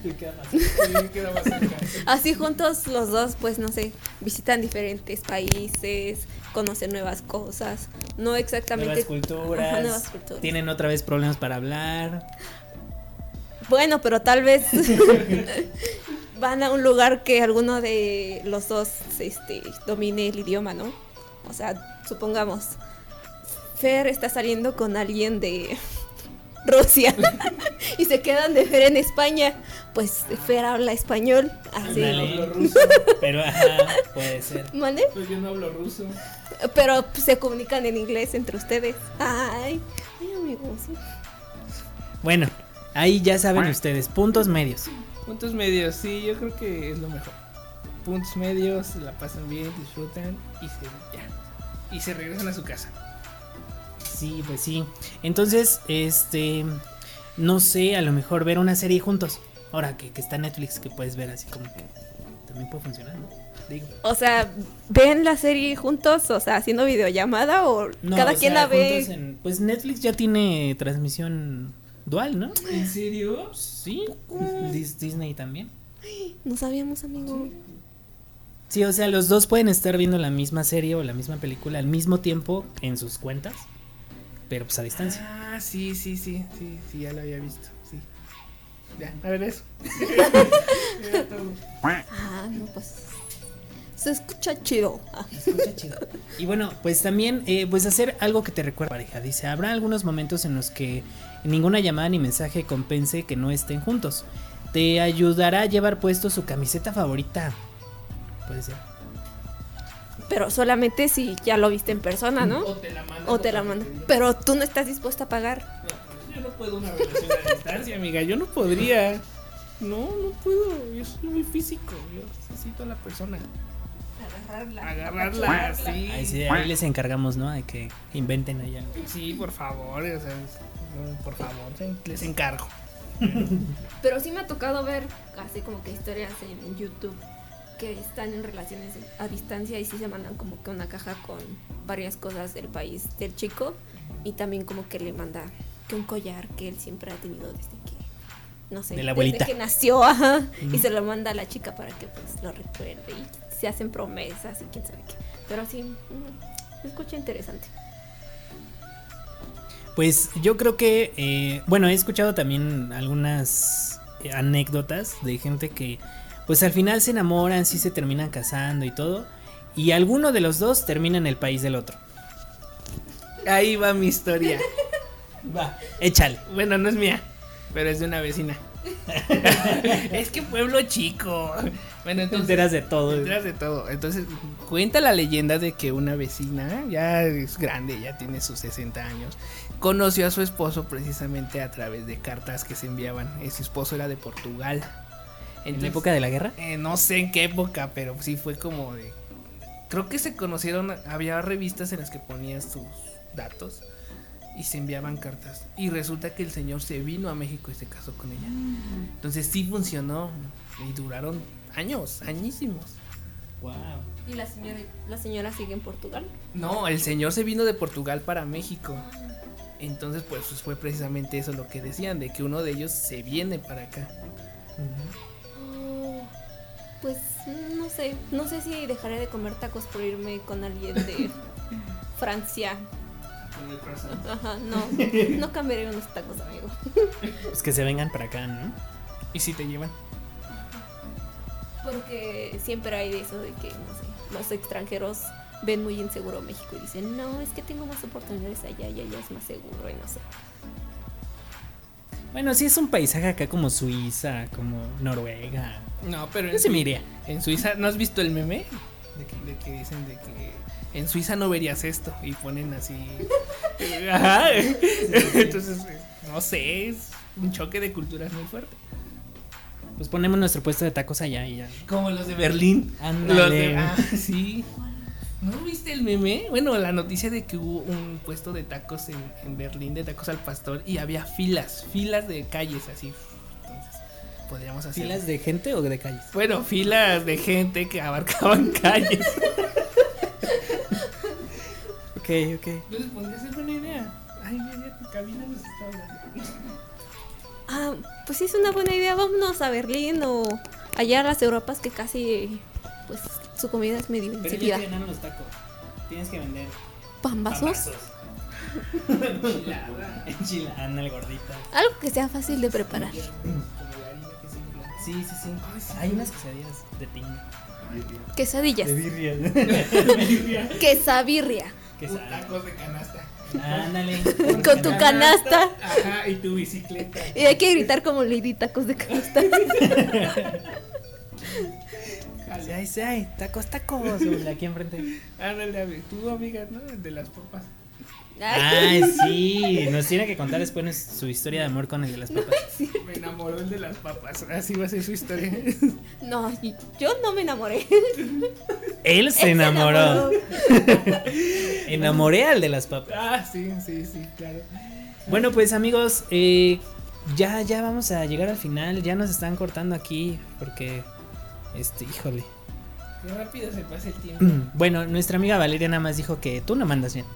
Sí, queda más cerca. así juntos los dos, pues no sé, visitan diferentes países, conocen nuevas cosas. No exactamente. Nuevas culturas, Ajá, nuevas culturas. Tienen otra vez problemas para hablar. Bueno, pero tal vez van a un lugar que alguno de los dos este, domine el idioma, ¿no? O sea, supongamos, Fer está saliendo con alguien de Rusia y se quedan de Fer en España. Pues Fer habla español, así. Ándale. hablo ruso. Pero ajá, puede ser. ¿Mande? Pues yo no hablo ruso. Pero pues, se comunican en inglés entre ustedes. Ay, ay amigos. Bueno, ahí ya saben ustedes, puntos medios. Puntos medios, sí, yo creo que es lo mejor. Puntos medios, se la pasan bien, disfrutan y se ya. Y se regresan a su casa. Sí, pues sí. Entonces, este, no sé, a lo mejor ver una serie juntos. Ahora que, que está Netflix, que puedes ver así como que también puede funcionar, ¿no? Digo. O sea, ¿ven la serie juntos? O sea, haciendo videollamada o No, cada o quien sea, la ve. en- pues Netflix ya tiene transmisión dual, ¿no? ¿En serio? Sí. Dis- Disney también. No sabíamos, amigo. Sí, o sea, los dos pueden estar viendo la misma serie o la misma película al mismo tiempo en sus cuentas, pero pues a distancia. Ah, sí, sí, sí, sí, sí, ya lo había visto, sí. Ya, a ver eso. Ah, no, pues. Se escucha chido. Ah, Escucha chido. Y bueno, pues también, eh, pues hacer algo que te recuerda pareja. Dice, habrá algunos momentos en los que ninguna llamada ni mensaje compense que no estén juntos. Te ayudará a llevar puesto su camiseta favorita. Puede ser. Pero solamente si ya lo viste en persona, ¿no? O te la mando. O te la mando. Pero tú no estás dispuesta a pagar. Yo no puedo una relación a distancia, amiga. Yo no podría. No, no puedo. Yo soy muy físico. Yo necesito a la persona. Agarrarla. Agarrarla, sí. Ahí, sí, ahí les encargamos, ¿no? De que inventen ahí algo. Sí, por favor. O sea, por favor, les encargo. Pero sí me ha tocado ver así como que historias en YouTube que están en relaciones a distancia y sí se mandan como que una caja con varias cosas del país del chico y también como que le manda que un collar que él siempre ha tenido desde que no sé, De la abuelita. desde que nació, ajá, y se lo manda a la chica para que pues lo recuerde y se hacen promesas y quién sabe qué. Pero sí, mm, escucha interesante. Pues yo creo que, eh, bueno, he escuchado también algunas anécdotas de gente que, pues al final se enamoran, sí se terminan casando y todo, y alguno de los dos termina en el país del otro. Ahí va mi historia. Va, échale. Bueno, no es mía, pero es de una vecina. es que pueblo chico. Bueno, Te entonces. enteras de todo. Te enteras de todo. Entonces, cuenta la leyenda de que una vecina, ya es grande, ya tiene sus 60 años, conoció a su esposo precisamente a través de cartas que se enviaban. Eh, Su esposo era de Portugal. ¿En la época de la guerra? eh, no sé en qué época, pero sí fue como de. Creo que se conocieron. Había revistas en las que ponían sus datos y se enviaban cartas. Y resulta que el señor se vino a México y se casó con ella. Entonces sí funcionó y duraron años, añísimos. Wow. ¿Y la señora, la señora sigue en Portugal? No, el señor se vino de Portugal para México. Entonces, pues fue precisamente eso lo que decían, de que uno de ellos se viene para acá. Oh, pues no sé, no sé si dejaré de comer tacos por irme con alguien de Francia. Ajá, no, no cambiaré unos tacos, amigo. Pues que se vengan para acá, ¿no? ¿Y si te llevan? Porque siempre hay de eso de que, no sé, los extranjeros ven muy inseguro México y dicen, no, es que tengo más oportunidades allá y allá es más seguro y no sé. Bueno, sí es un paisaje acá como Suiza, como Noruega. No, pero Yo sí me iría. En Suiza, ¿no has visto el meme? De que, de que dicen de que en Suiza no verías esto y ponen así. Ajá. Entonces, no sé, es un choque de culturas muy fuerte. Pues ponemos nuestro puesto de tacos allá y ya. Como los de Berlín. Ándale. Los de, ah, sí. ¿No viste el meme? Bueno, la noticia de que hubo un puesto de tacos en, en Berlín, de tacos al pastor, y había filas, filas de calles así. Entonces, podríamos hacer. ¿Filas de gente o de calles? Bueno, filas de gente que abarcaban calles. Ok, ok. Entonces podría ser buena idea. Ay, mira, tu cabina nos está hablando. Ah, pues sí es una buena idea, vámonos a Berlín o allá a las Europas que casi, pues su comida es medio insípida. los tacos. Tienes que vender ¿Pambazos? Enchilada. Enchilada, ándale, gordita. Algo que sea fácil de preparar. Sí, sí, sí. Hay unas quesadillas de tinga. Quesadillas. birria. Quesabirria. Tacos de canasta. Ándale. Con tu canasta. Ajá, y tu bicicleta. Y hay que gritar como Lady Tacos de canasta. Sí, ay, sí, ay, tacos, tacos. Aquí enfrente. Ándale, amiga, tu amiga, ¿no? El de las papas. Ay, sí. Nos tiene que contar después su historia de amor con el de las papas. Me enamoró el de las papas. Así va a ser su historia. No, yo no me enamoré. Él se enamoró. Enamoré al de las papas. ah, sí, sí, sí, claro. Bueno, pues amigos, eh, ya, ya vamos a llegar al final. Ya nos están cortando aquí porque, este, híjole. Qué rápido se pasa el tiempo. Bueno, nuestra amiga Valeria nada más dijo que tú no mandas bien.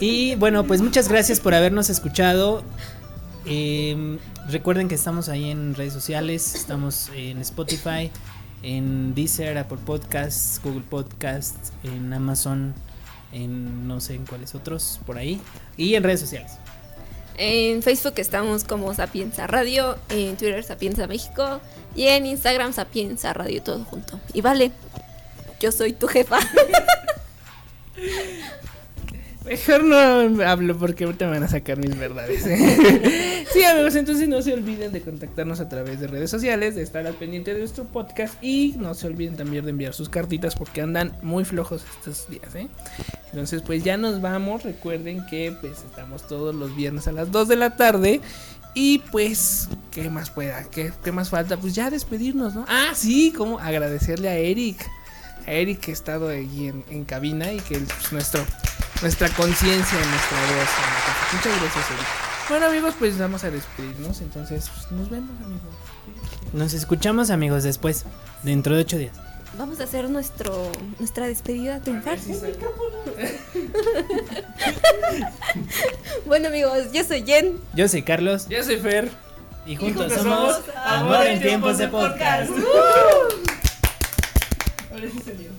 Y bueno, pues muchas gracias por habernos escuchado. Eh, recuerden que estamos ahí en redes sociales, estamos en Spotify, en Deezer, Apple Podcasts, Google Podcasts, en Amazon, en no sé en cuáles otros por ahí y en redes sociales. En Facebook estamos como Sapienza Radio, en Twitter Sapienza México y en Instagram Sapienza Radio todo junto. Y vale, yo soy tu jefa. Mejor no hablo porque ahorita me van a sacar mis verdades. ¿eh? sí, amigos, entonces no se olviden de contactarnos a través de redes sociales, de estar al pendiente de nuestro podcast y no se olviden también de enviar sus cartitas porque andan muy flojos estos días, ¿eh? Entonces, pues ya nos vamos. Recuerden que pues estamos todos los viernes a las 2 de la tarde. Y pues, ¿qué más pueda? ¿Qué, qué más falta? Pues ya despedirnos, ¿no? Ah, sí, como agradecerle a Eric. A Eric que ha estado allí en, en cabina y que es pues, nuestro nuestra conciencia en nuestra voz. Muchas gracias, Eric. Bueno, amigos, pues vamos a despedirnos. Entonces, pues, nos vemos, amigos. Nos escuchamos amigos después, dentro de ocho días. Vamos a hacer nuestro nuestra despedida triunfal. bueno amigos, yo soy Jen. Yo soy Carlos Yo soy Fer. y juntos juntos somos somos Amor en tiempos de podcast. Ahora sí salió.